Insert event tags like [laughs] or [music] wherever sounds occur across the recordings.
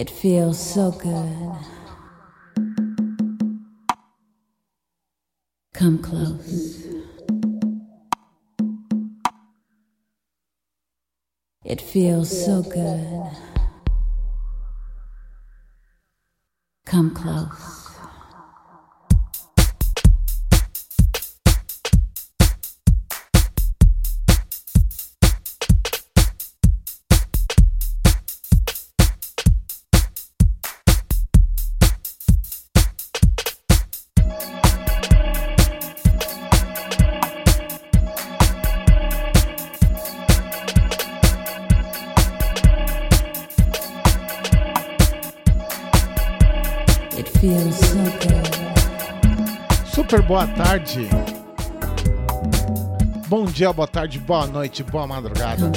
It feels so good. Come close. It feels so good. Come close. Boa tarde. Bom dia, boa tarde, boa noite, boa madrugada.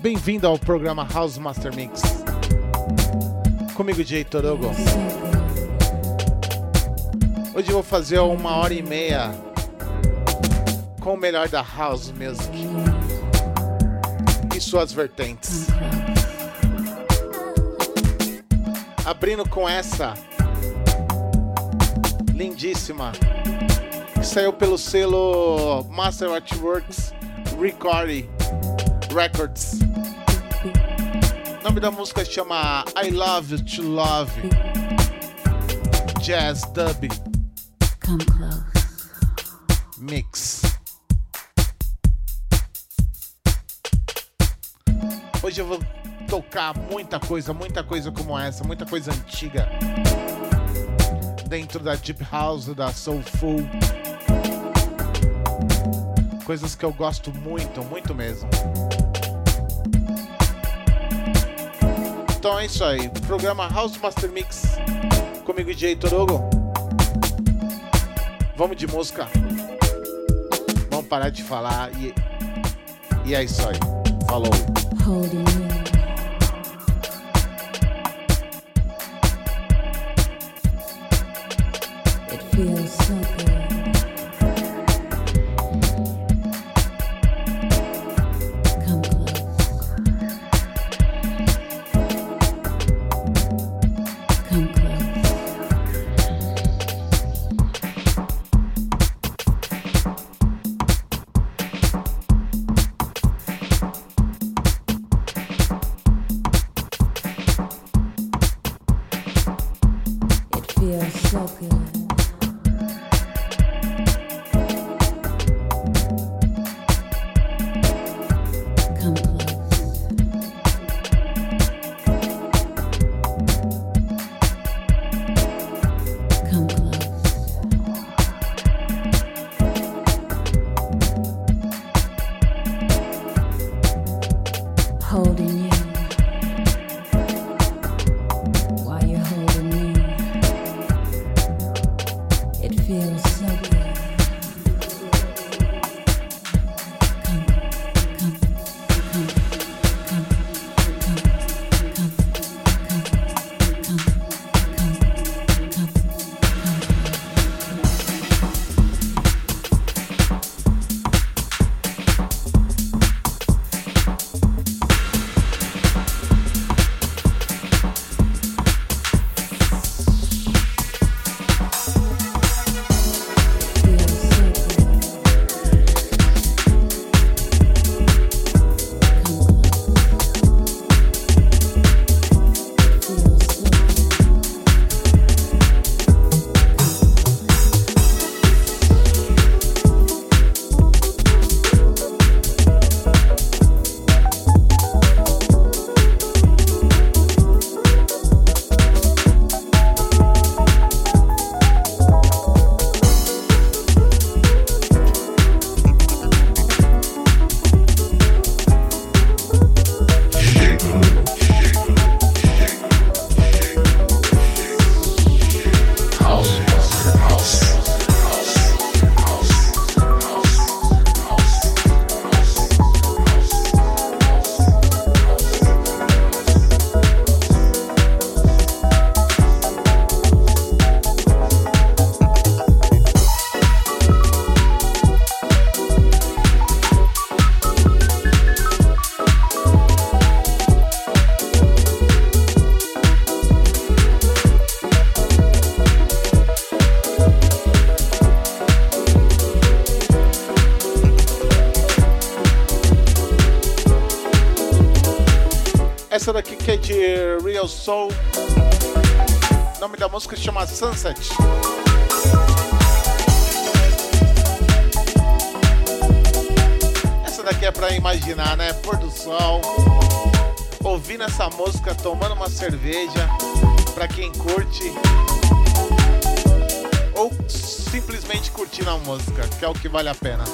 Bem-vindo ao programa House Master Mix. Comigo, Jay Torogo. Hoje eu vou fazer uma hora e meia com o melhor da House Music e suas vertentes. Abrindo com essa lindíssima que saiu pelo selo Master Artworks Recording Records. O nome da música chama I Love You to Love Jazz Dub Come close. Mix. Hoje eu vou tocar muita coisa, muita coisa como essa, muita coisa antiga. Dentro da Deep House, da Soulful. Coisas que eu gosto muito, muito mesmo. Então é isso aí. Programa House Master Mix. Comigo, DJ Torogo. Vamos de música. Vamos parar de falar e, e é isso aí. Falou. Holding feel so good. Essa daqui que é de Real Soul. O nome da música chama Sunset. Essa daqui é pra imaginar, né? Pôr do sol. Ouvindo essa música, tomando uma cerveja. Pra quem curte. Ou simplesmente curtindo a música, que é o que vale a pena.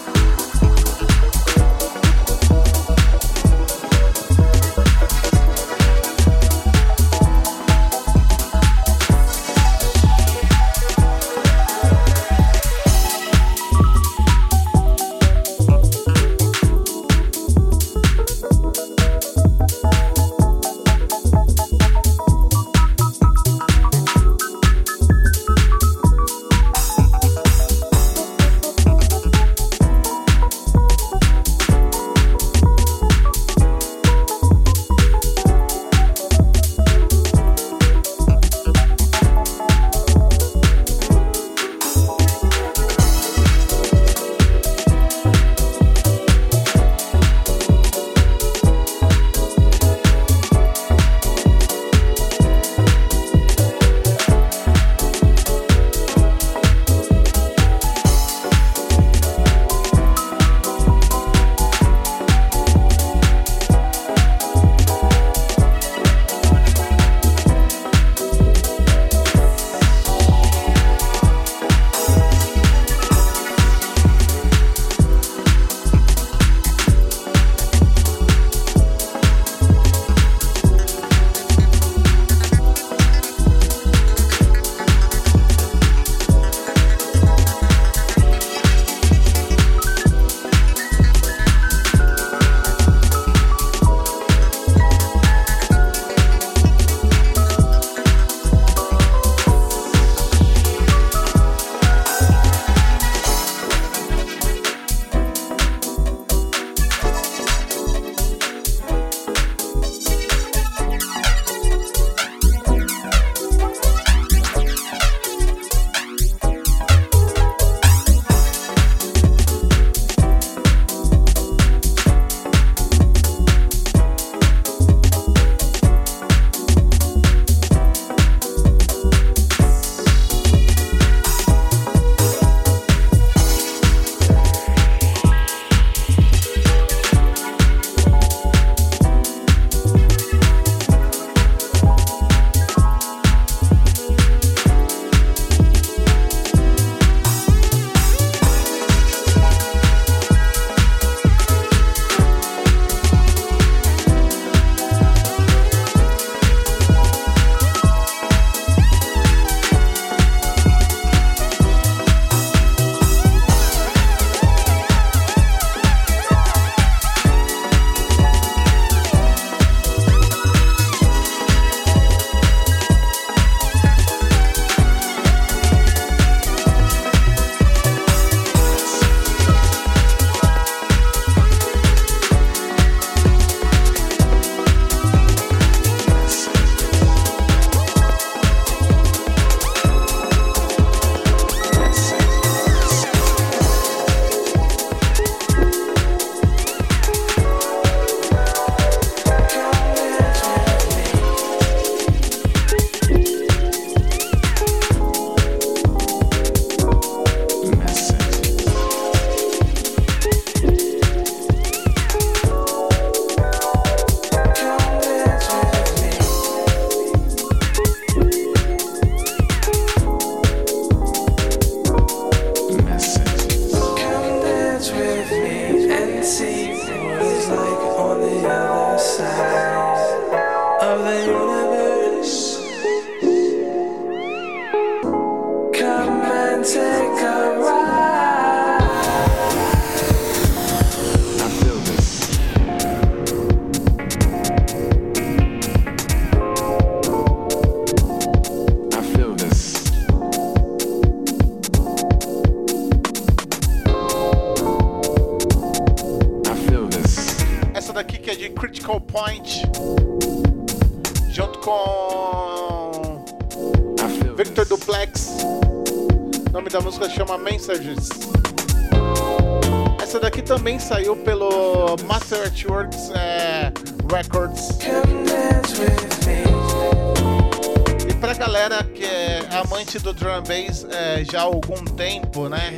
já há algum tempo, né?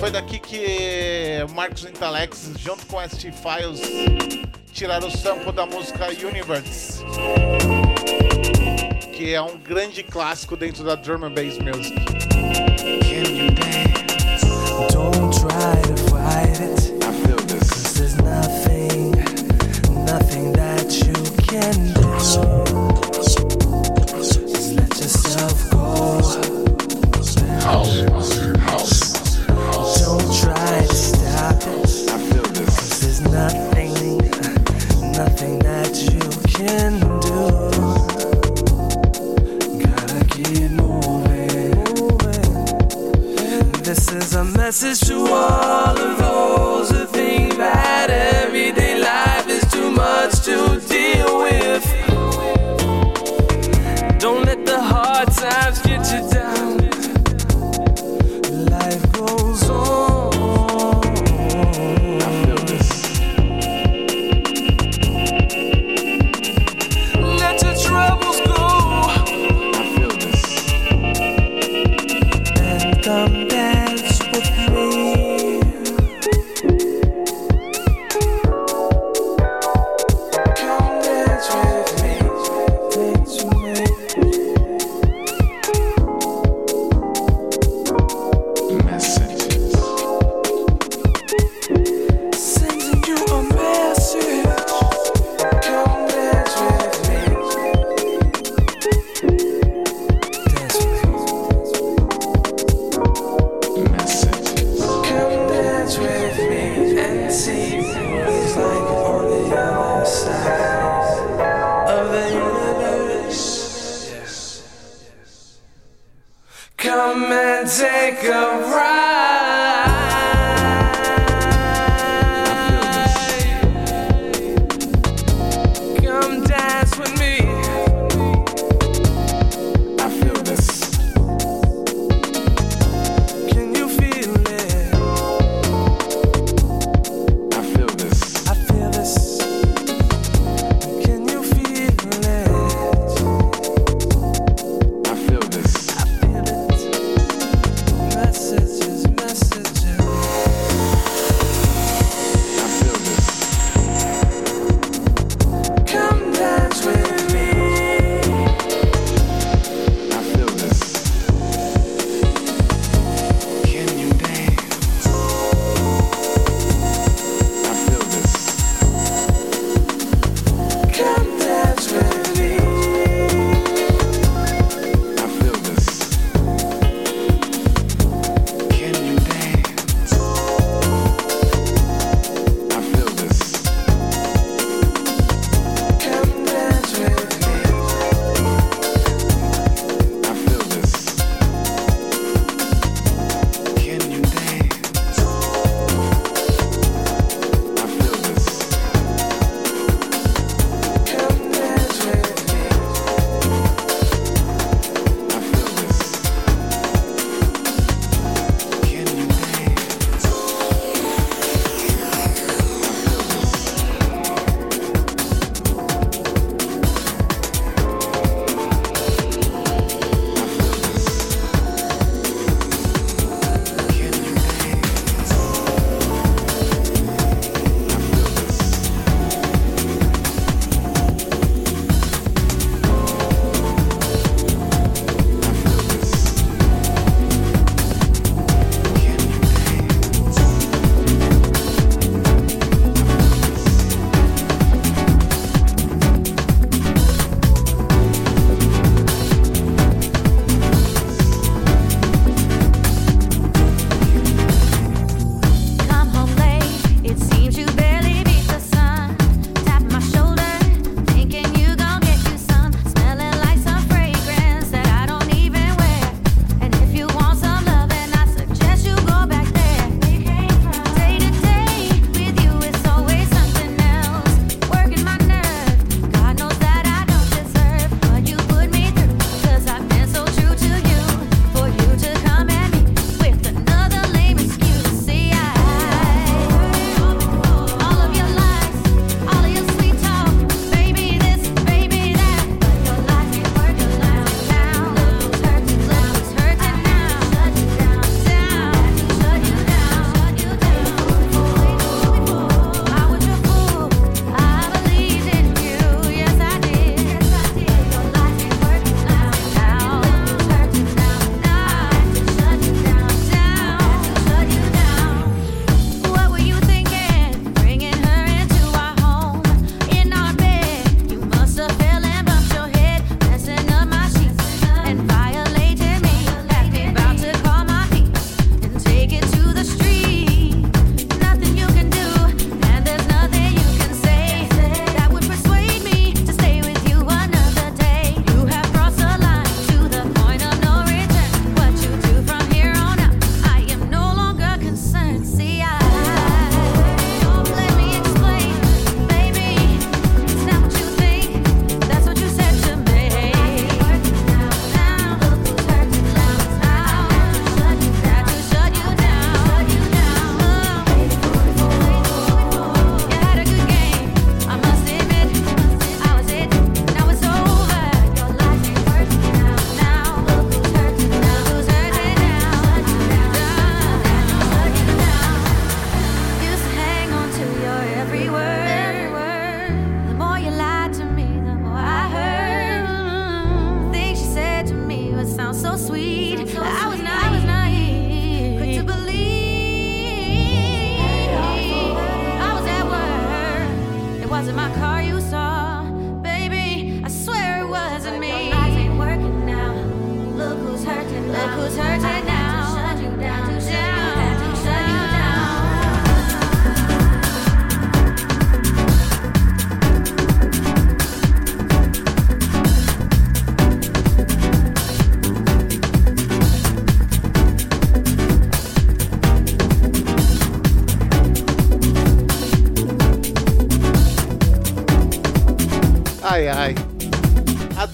Foi daqui que Marcos Intalex, junto com ST Files, tiraram o sampo da música Universe, que é um grande clássico dentro da drum and bass music.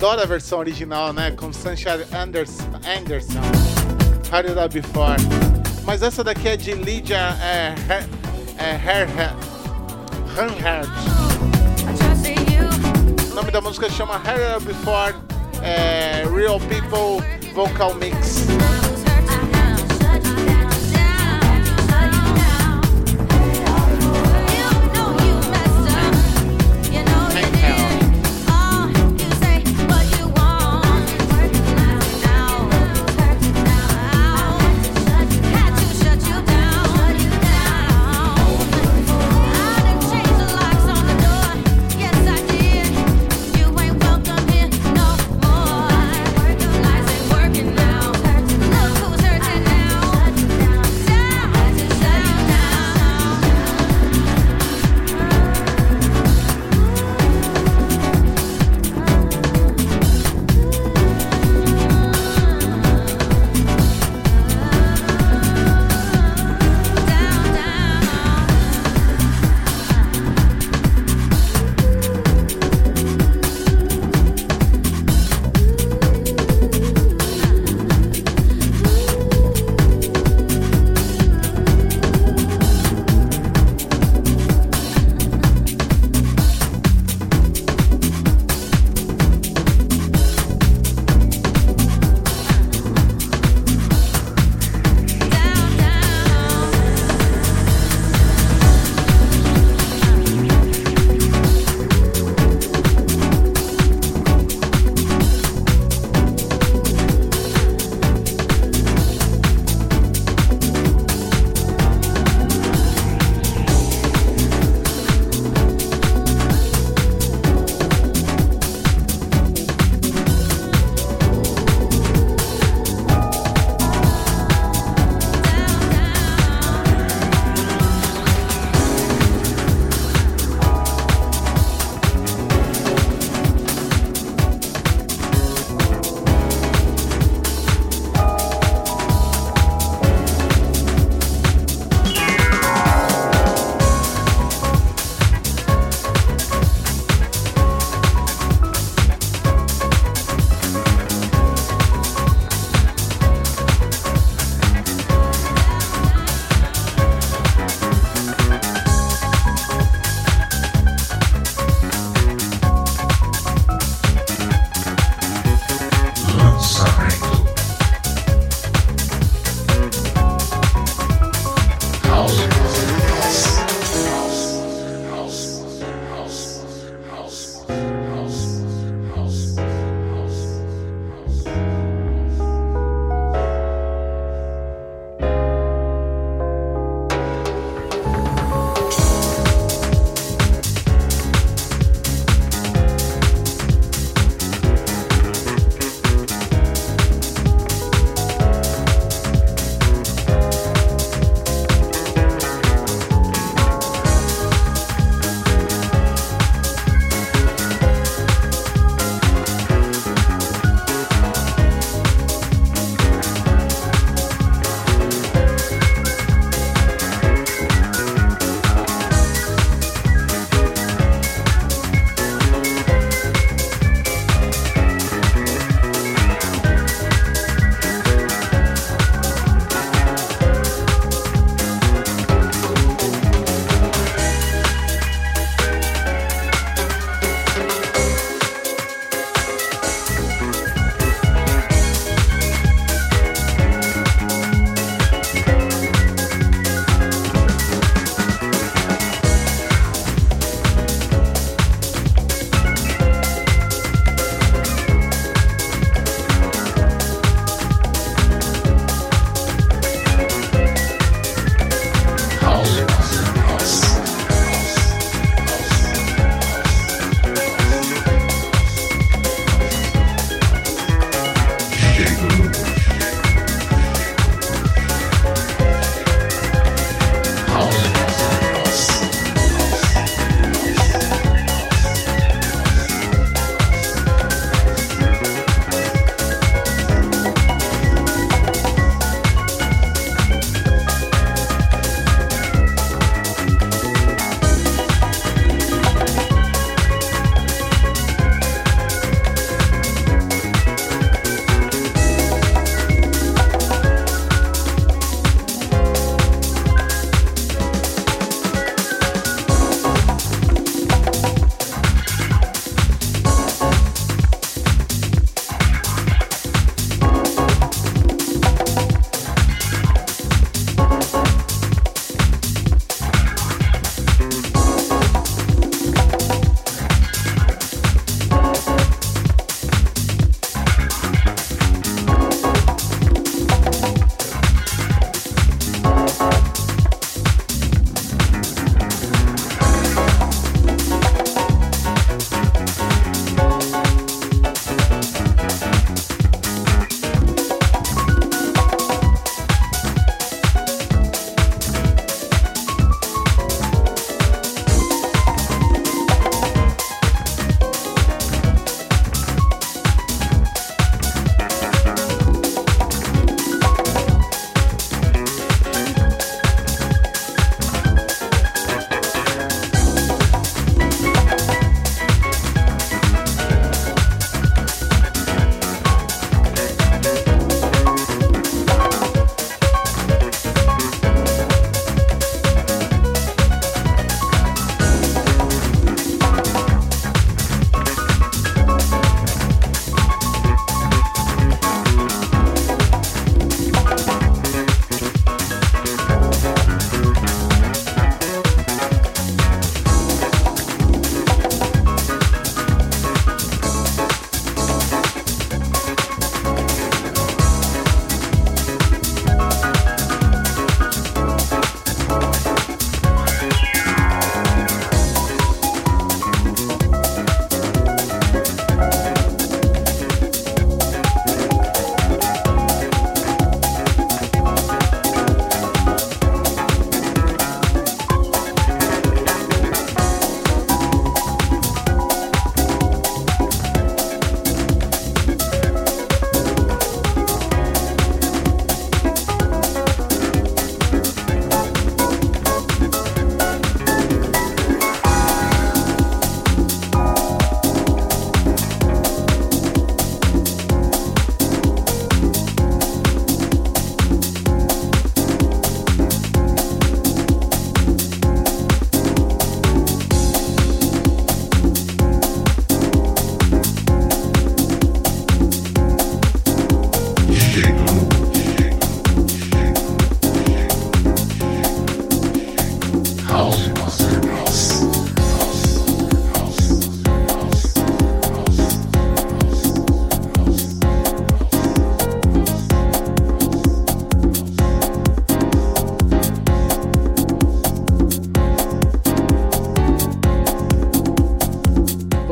Adoro a versão original, né? Com Sunshine Anderson. Anderson. It Up Before. Mas essa daqui é de Lydia é, é, Hanhard. O nome da música chama It Up Before é, Real People Vocal Mix.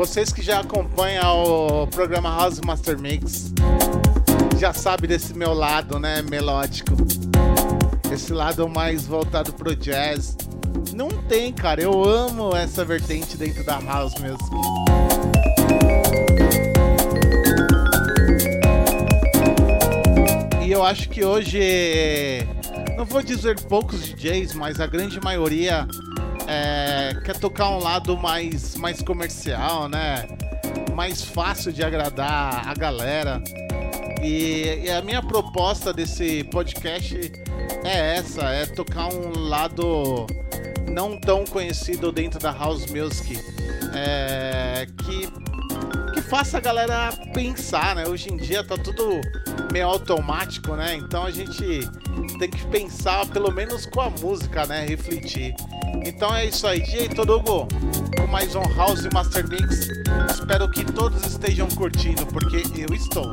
Vocês que já acompanham o programa House Master Mix já sabe desse meu lado, né, melódico. Esse lado mais voltado pro jazz. Não tem, cara. Eu amo essa vertente dentro da house music. E eu acho que hoje, não vou dizer poucos DJs, mas a grande maioria é, quer tocar um lado mais, mais comercial, né? Mais fácil de agradar a galera. E, e, a minha proposta desse podcast é essa, é tocar um lado não tão conhecido dentro da house music, é, que que faça a galera pensar, né? Hoje em dia tá tudo meio automático, né? Então a gente tem que pensar pelo menos com a música, né? Refletir. Então é isso aí, DJ Todogo, com mais um House Master Mix. Espero que todos estejam curtindo, porque eu estou.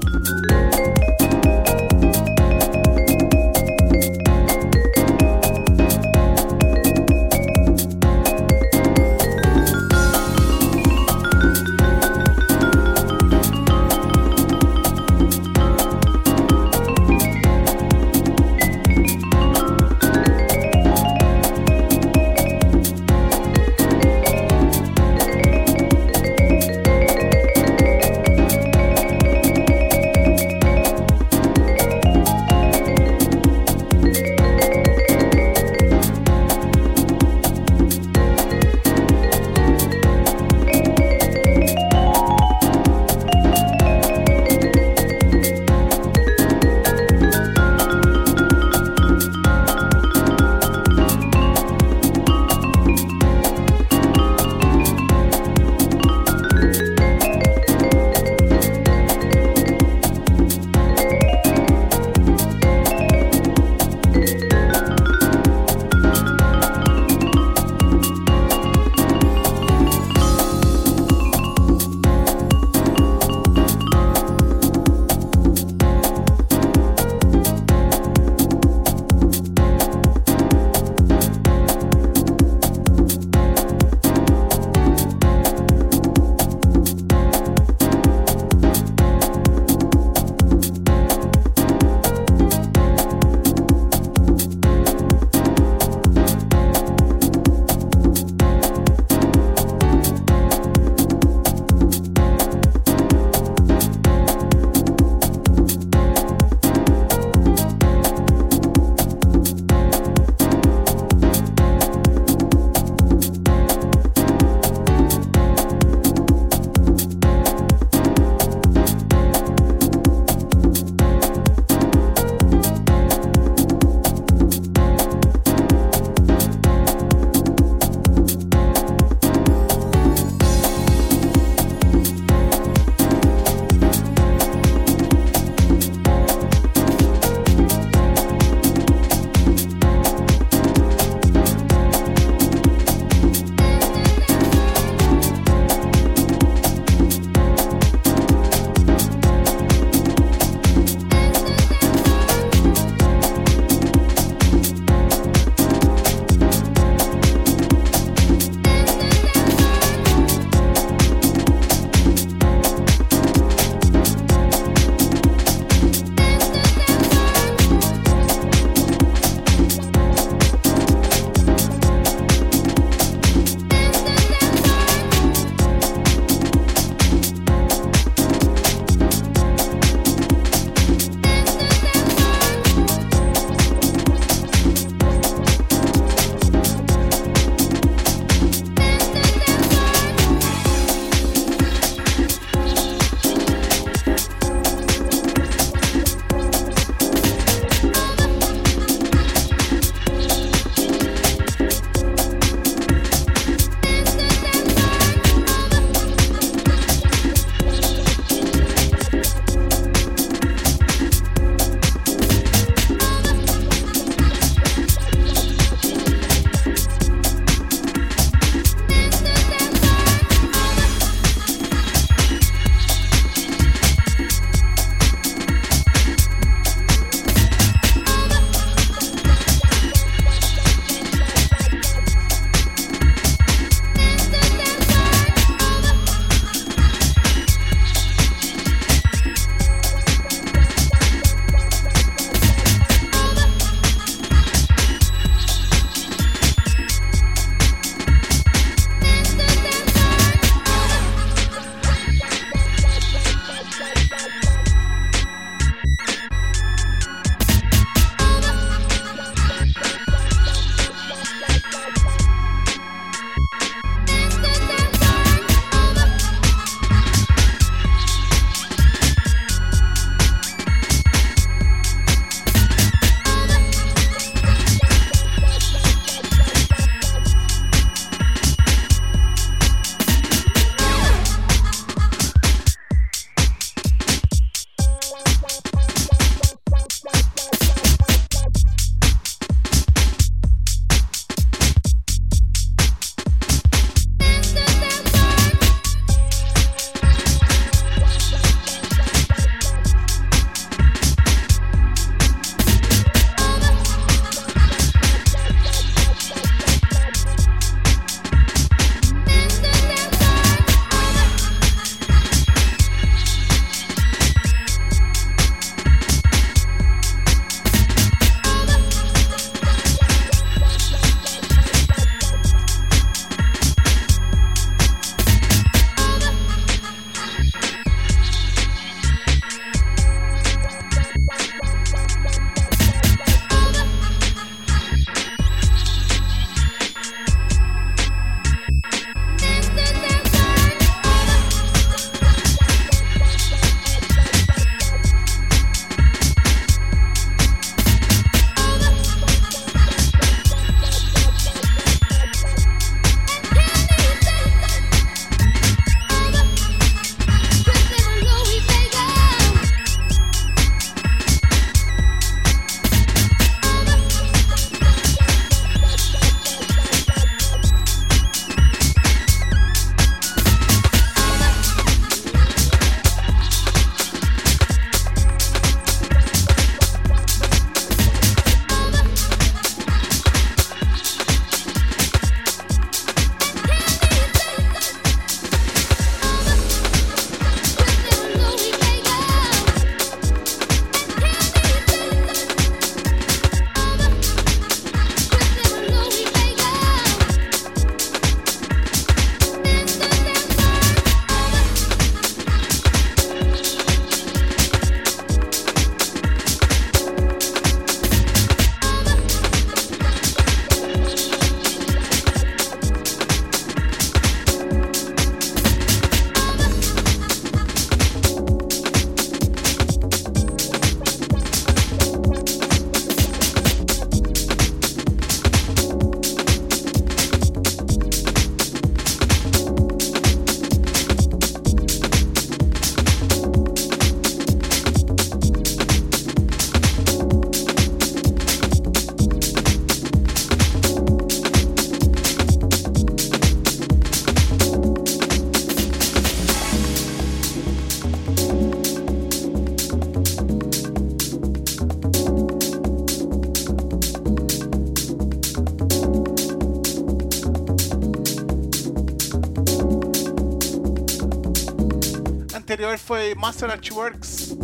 Anterior foi Master at Works.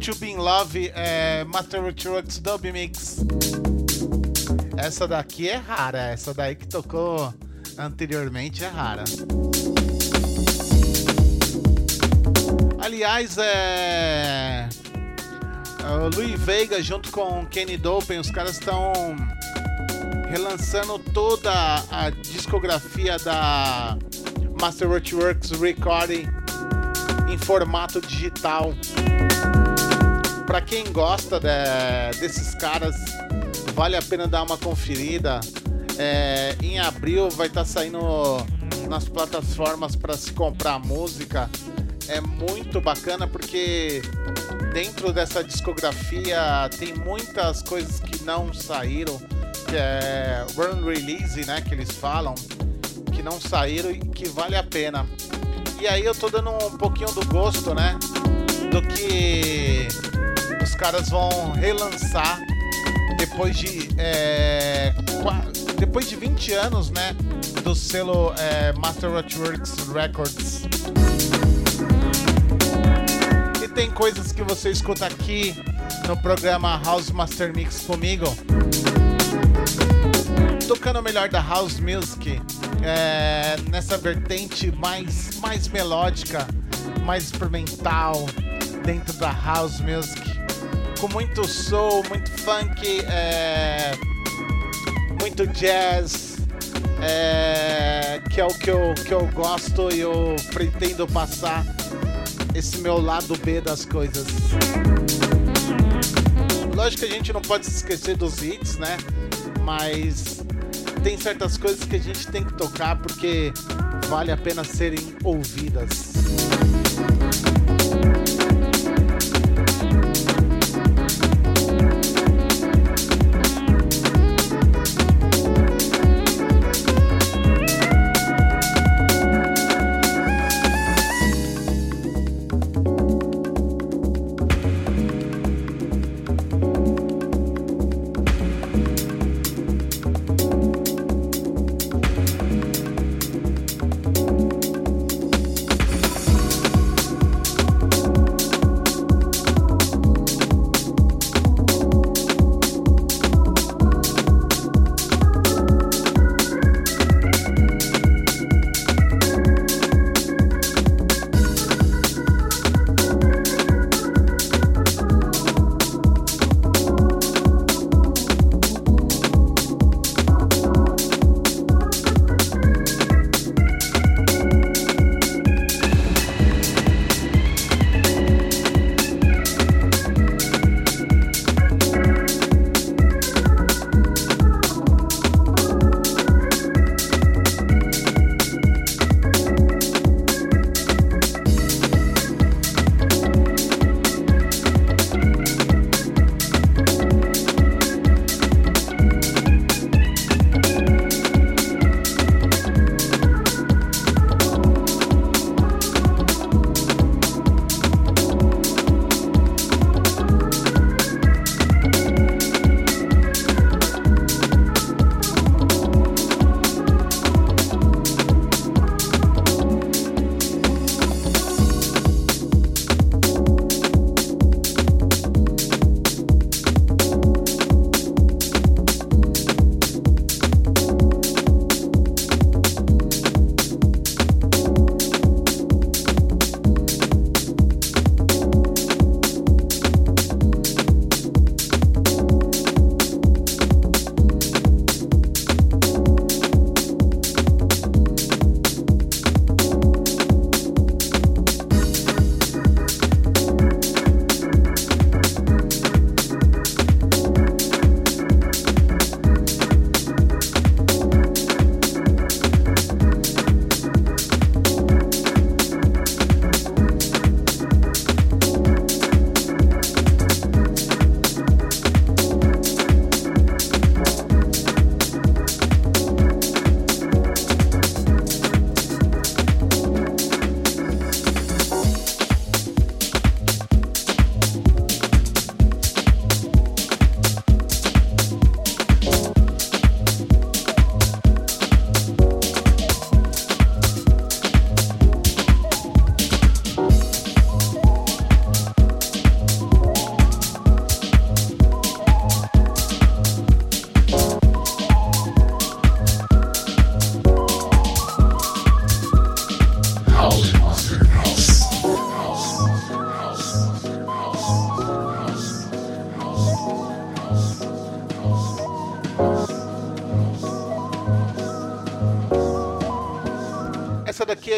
To Be in Love, é, Master at Works Dub Mix. Essa daqui é rara, essa daí que tocou anteriormente é rara. Aliás, é. O Louis Veiga junto com Kenny Dopen, os caras estão relançando toda a discografia da Master Works Recording formato digital. Para quem gosta de, desses caras, vale a pena dar uma conferida. É, em abril vai estar tá saindo nas plataformas para se comprar música. É muito bacana porque dentro dessa discografia tem muitas coisas que não saíram, que é run release, né, que eles falam, que não saíram e que vale a pena. E aí eu tô dando um pouquinho do gosto, né, do que os caras vão relançar depois de é, depois de 20 anos, né, do selo é, Master Works Records tem coisas que você escuta aqui no programa House Master Mix comigo. Tocando o melhor da House Music, é, nessa vertente mais, mais melódica, mais experimental, dentro da House Music. Com muito soul, muito funk, é, muito jazz, é, que é o que eu, que eu gosto e eu pretendo passar esse meu lado B das coisas. Lógico que a gente não pode se esquecer dos hits, né? Mas tem certas coisas que a gente tem que tocar porque vale a pena serem ouvidas.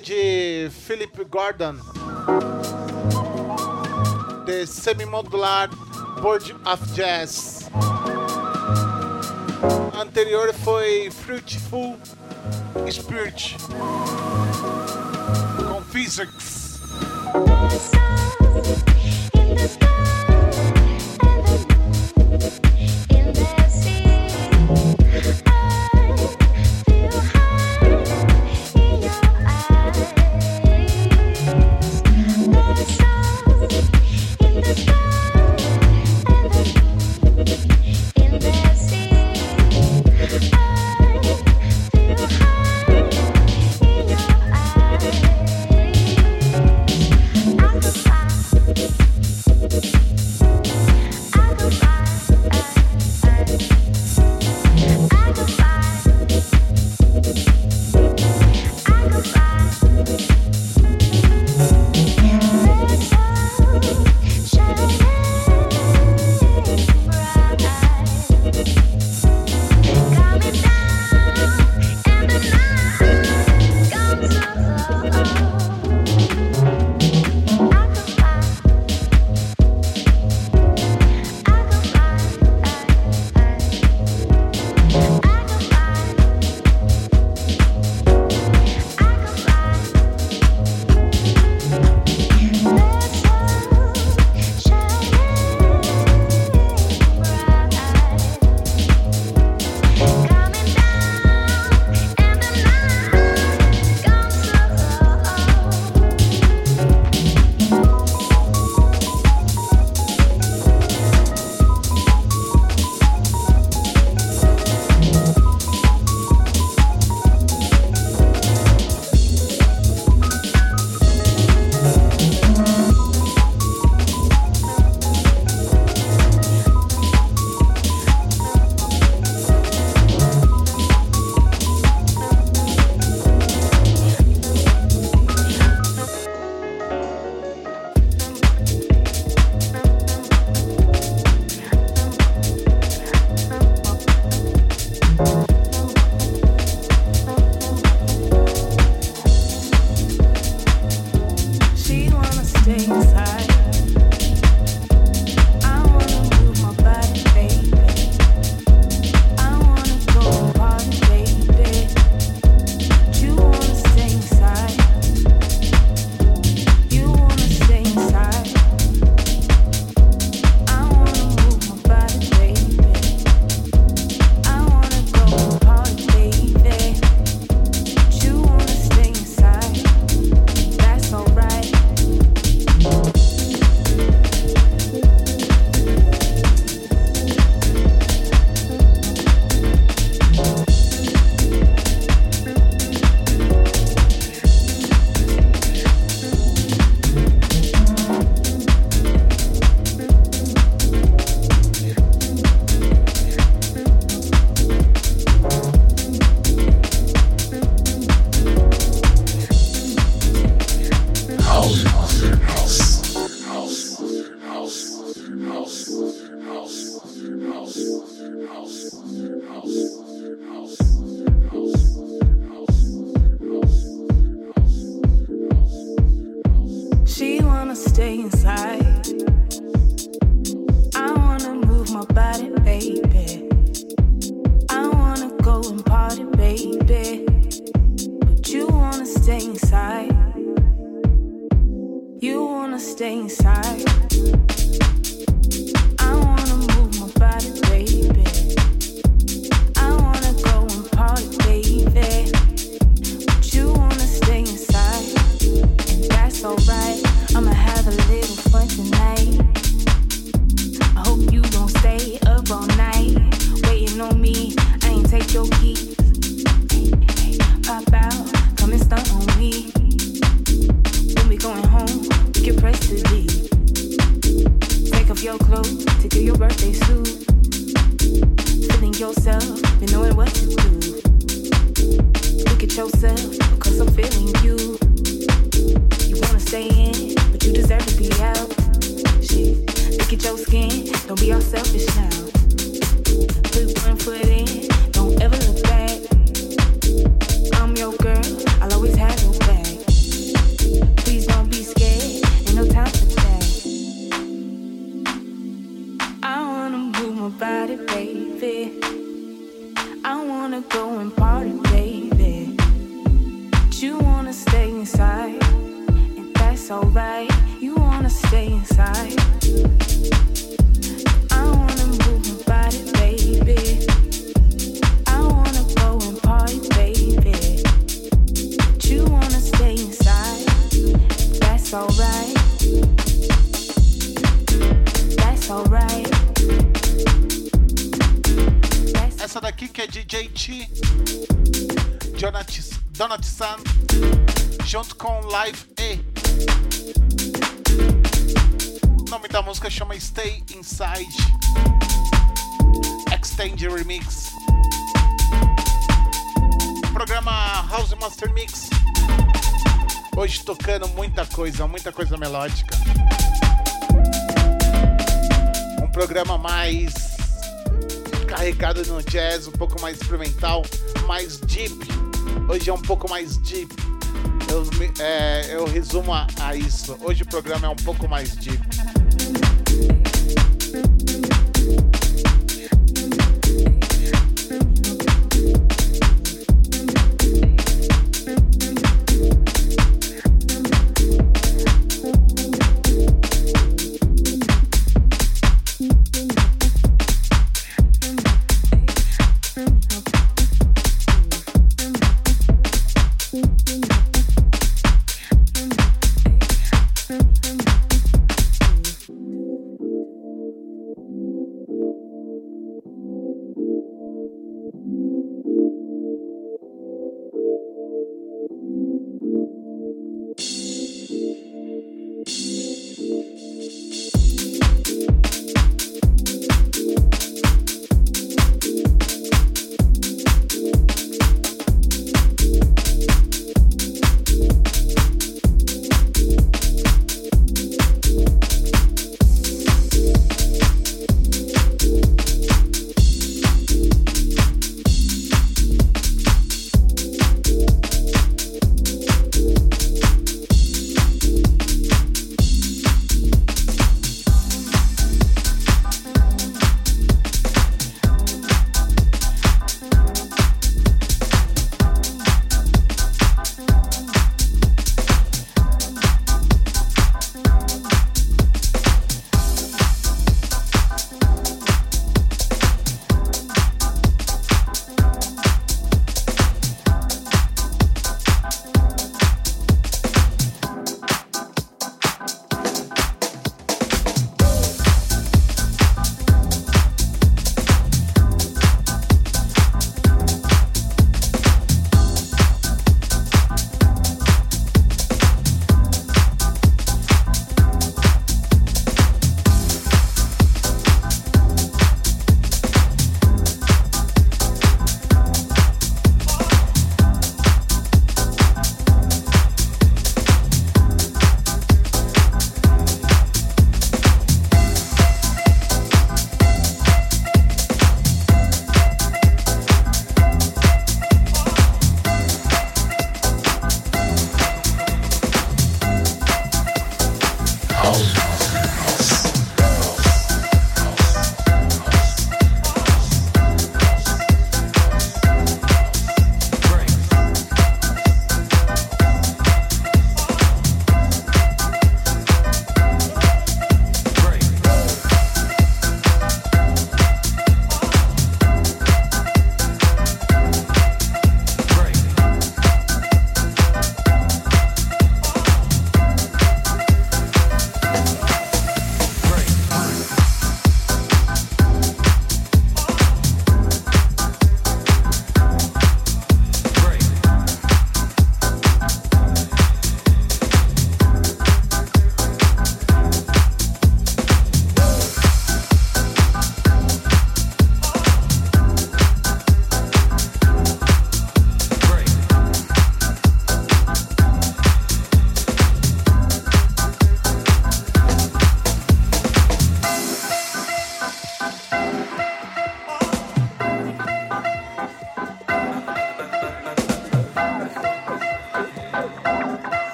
De Philip Gordon. The Semi-Modular Board of Jazz. Anterior foi Fruitful Spirit. Com Physics. Junto com Live E. O nome da música chama Stay Inside. Extend Remix. Programa House Master Mix. Hoje tocando muita coisa, muita coisa melódica. Um programa mais carregado no jazz, um pouco mais experimental, mais deep. Hoje é um pouco mais deep. Eu, é, eu resumo a, a isso. Hoje o programa é um pouco mais deep.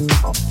Oh.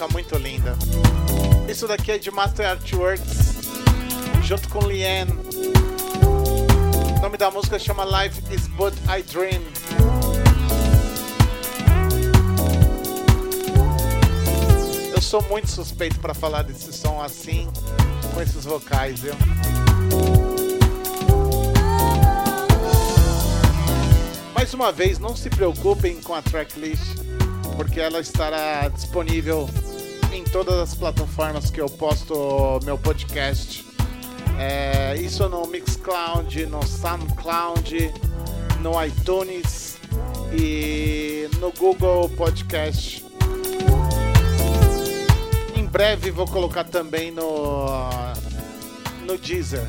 Música muito linda. Isso daqui é de Master Artworks, junto com Liane. O nome da música chama Life is But I Dream. Eu sou muito suspeito para falar desse som assim, com esses vocais, viu? Mais uma vez, não se preocupem com a tracklist, porque ela estará disponível todas as plataformas que eu posto meu podcast. É, isso no Mixcloud, no SoundCloud, no iTunes e no Google Podcast. Em breve vou colocar também no, no Deezer.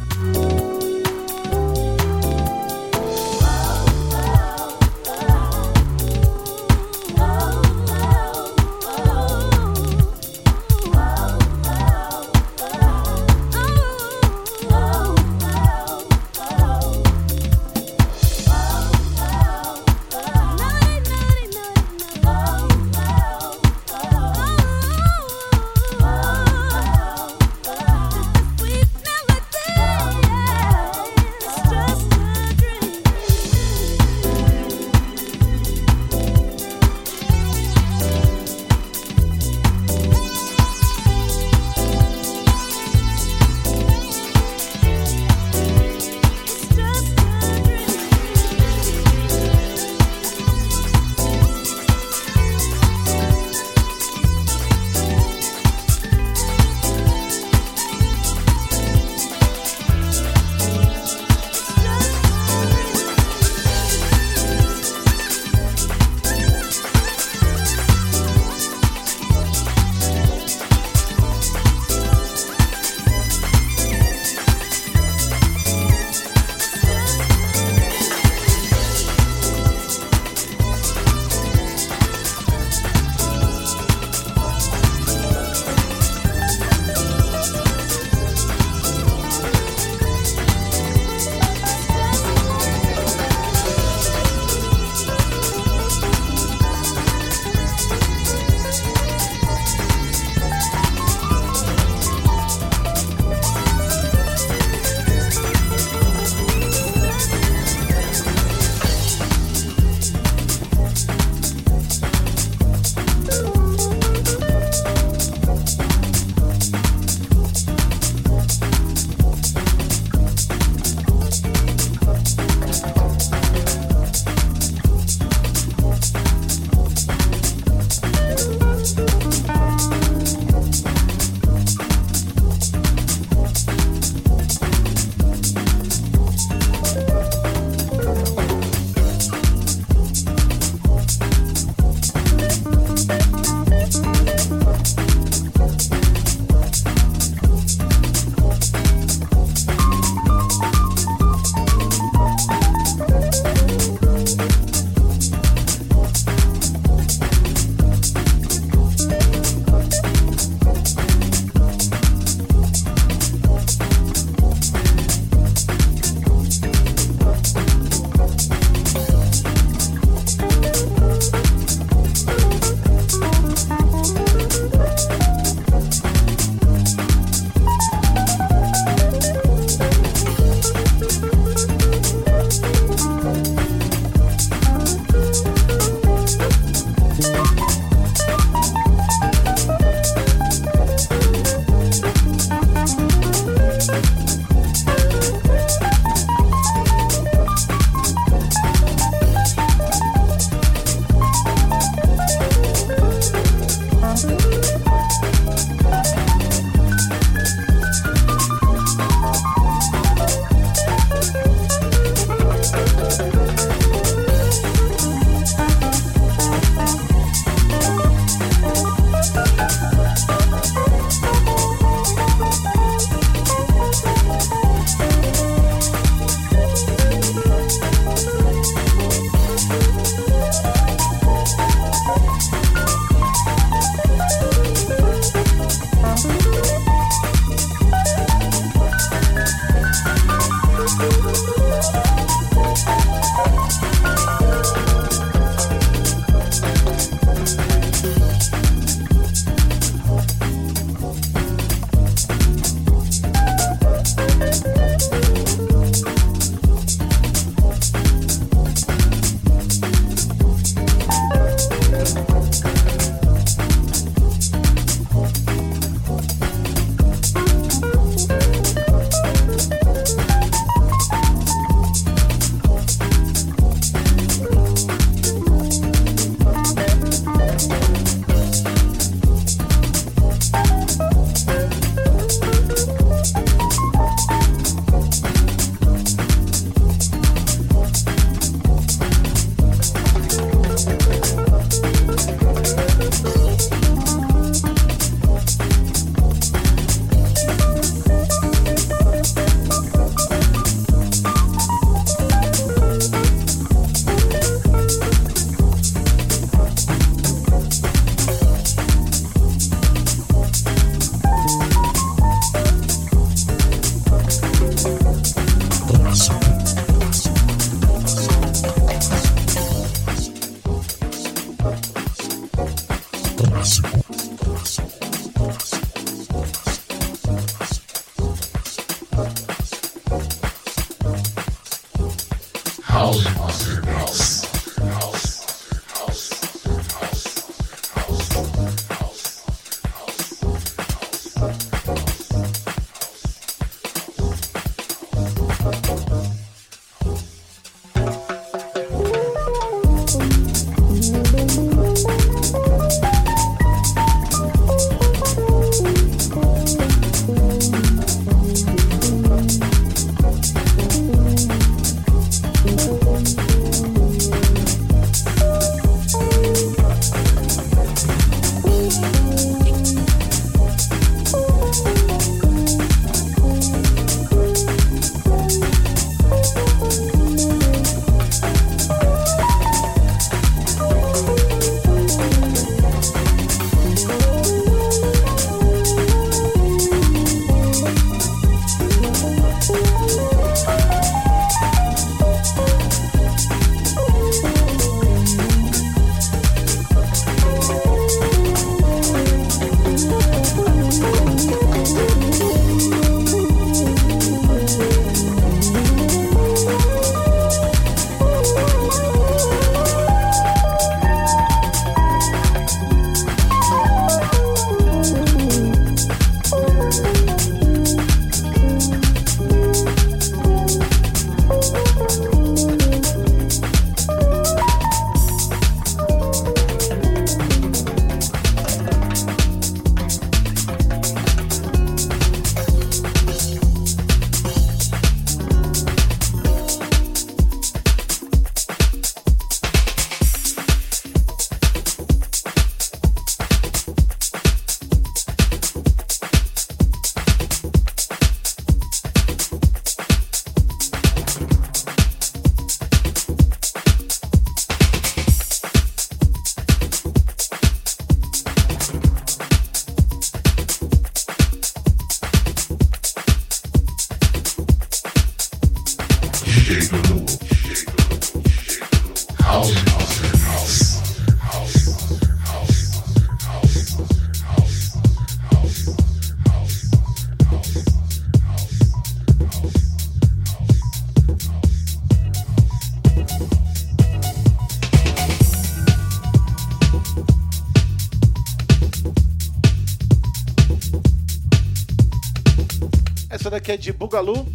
É de Bugalu. O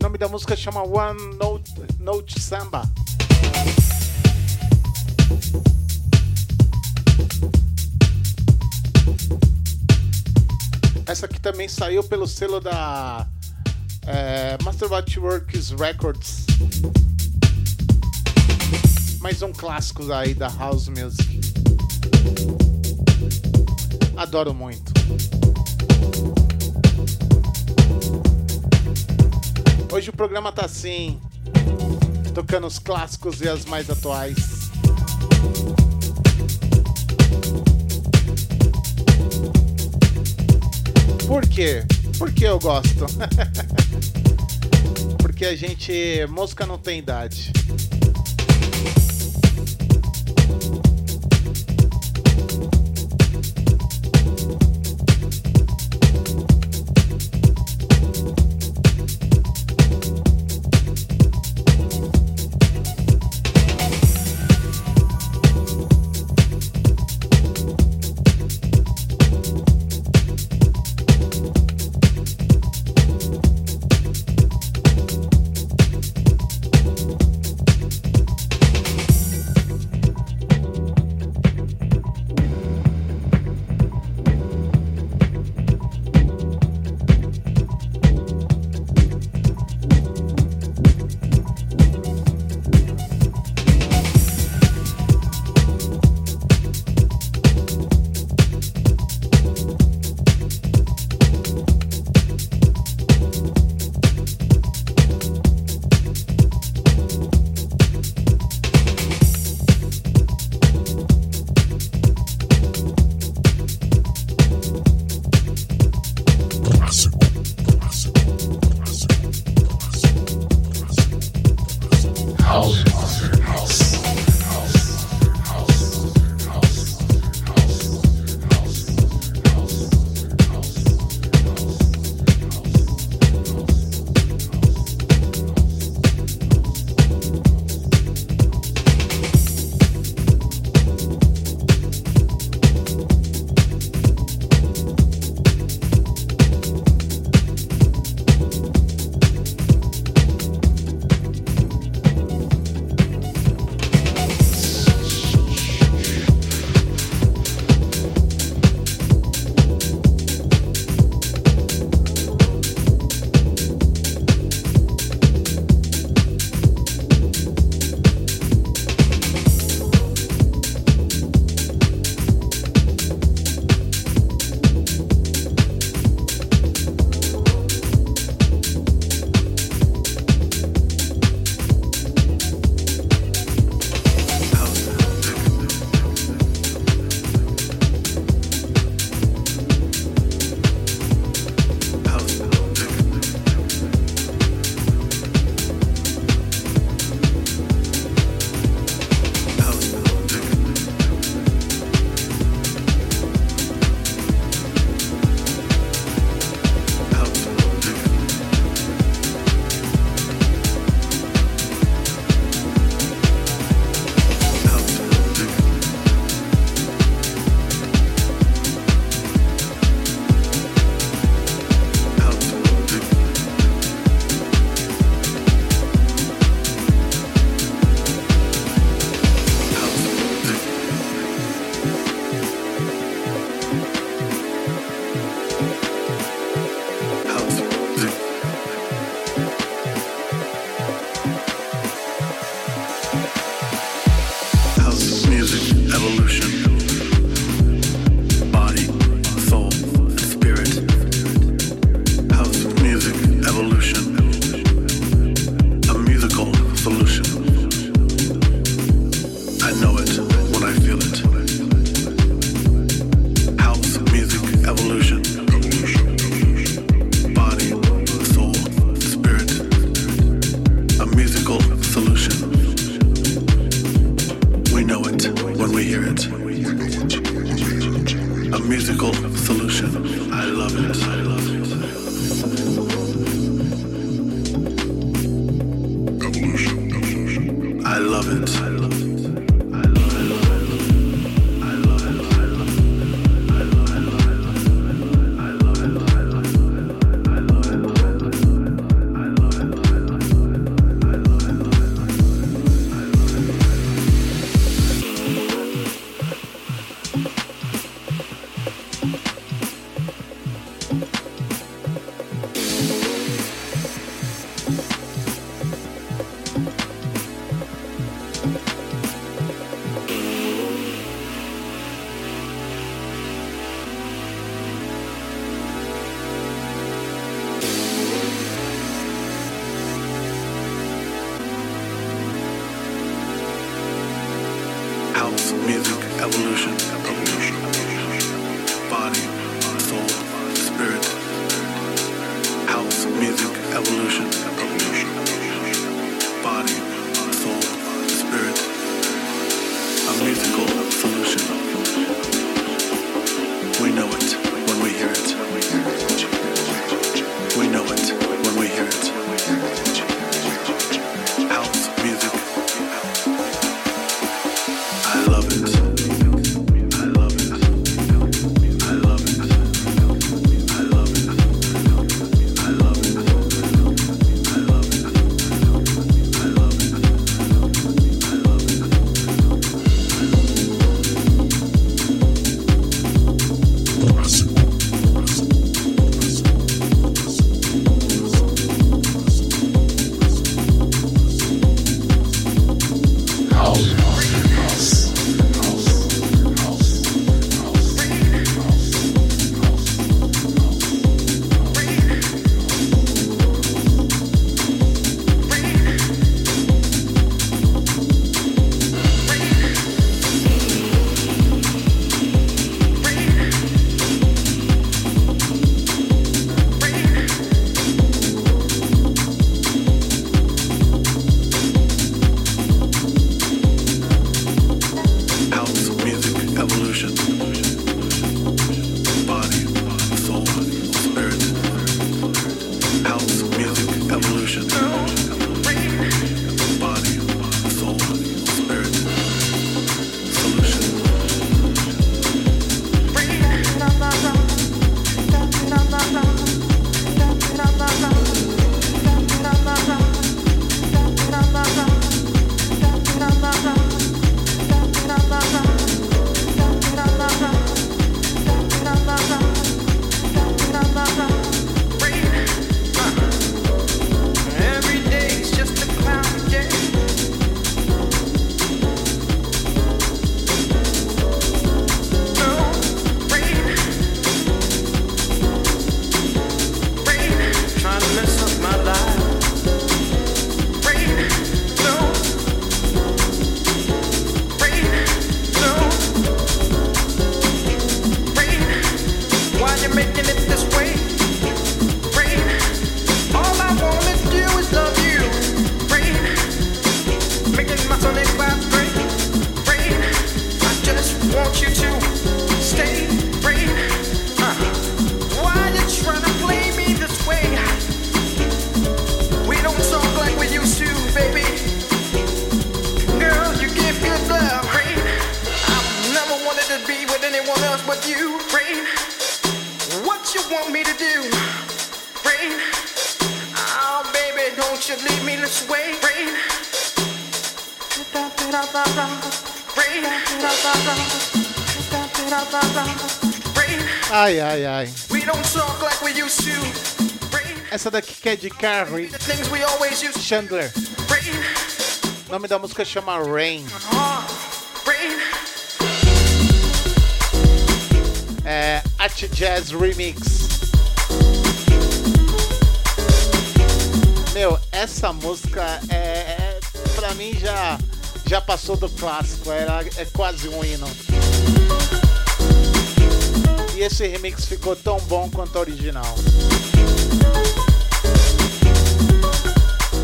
nome da música chama One Note, Note Samba. Essa aqui também saiu pelo selo da é, Master Works Records. Mais um clássico aí da House Music. Adoro muito. Hoje o programa tá assim, tocando os clássicos e as mais atuais. Por quê? Porque eu gosto. [laughs] Porque a gente. Música não tem idade. é de carro. Chandler. O nome da música chama Rain. É, At Jazz Remix. Meu, essa música é, é pra mim já já passou do clássico, era é quase um hino. E esse remix ficou tão bom quanto o original.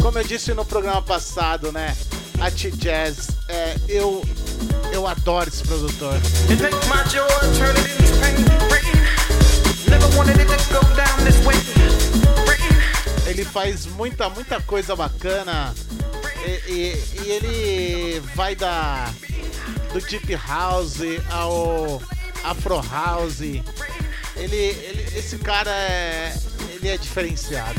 como eu disse no programa passado, né? A T-Jazz, é, eu, eu adoro esse produtor. Ele faz muita, muita coisa bacana. E, e, e ele vai da do deep house ao afro house. Ele, ele esse cara é ele é diferenciado.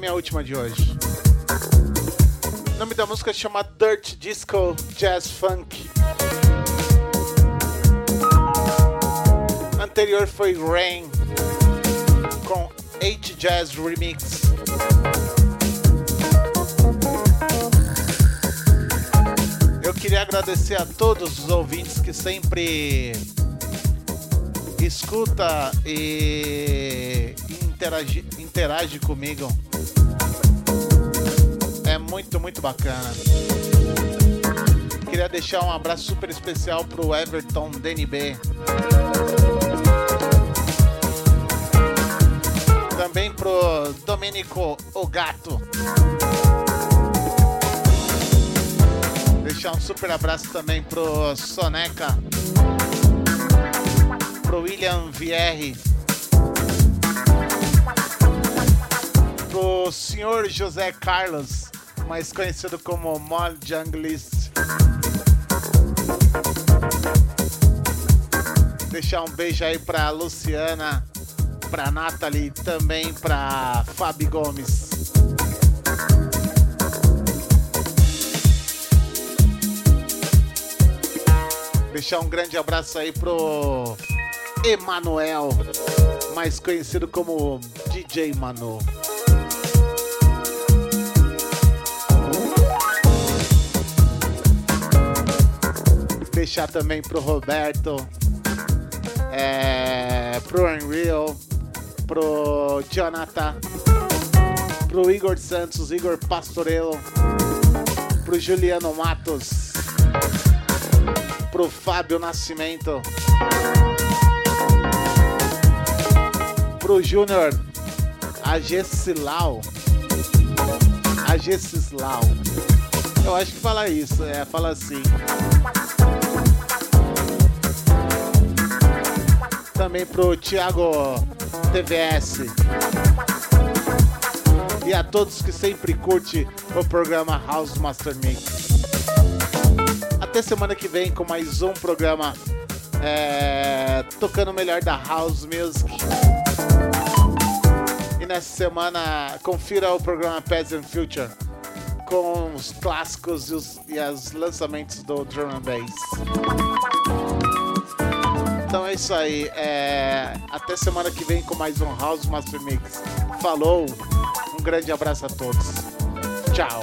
minha última de hoje. O nome da música chama Dirt Disco Jazz Funk. Anterior foi Rain com 8 Jazz Remix. Eu queria agradecer a todos os ouvintes que sempre escuta e interage, interage comigo. Muito, muito bacana. Queria deixar um abraço super especial pro Everton DNB. Também pro Domenico O Gato. Deixar um super abraço também pro Soneca. Pro William Vierre. Pro senhor José Carlos, mais conhecido como Mol Junglist. Deixar um beijo aí pra Luciana, pra Nathalie e também pra Fabi Gomes. Deixar um grande abraço aí pro Emanuel, mais conhecido como DJ Manu. Deixar também pro Roberto, é, pro Unreal, pro Jonathan, pro Igor Santos, Igor Pastorello, pro Juliano Matos, pro Fábio Nascimento, pro Júnior Agesilau, Agesislau. Eu acho que fala isso, é, fala assim. Também pro Thiago TVS. E a todos que sempre curte o programa House Master Mix. Até semana que vem com mais um programa é, tocando o melhor da House Music. E nessa semana confira o programa Peasant Future com os clássicos e os e os lançamentos do Drum and Bass. Então é isso aí. é, Até semana que vem com mais um House Master Mix. Falou, um grande abraço a todos. Tchau.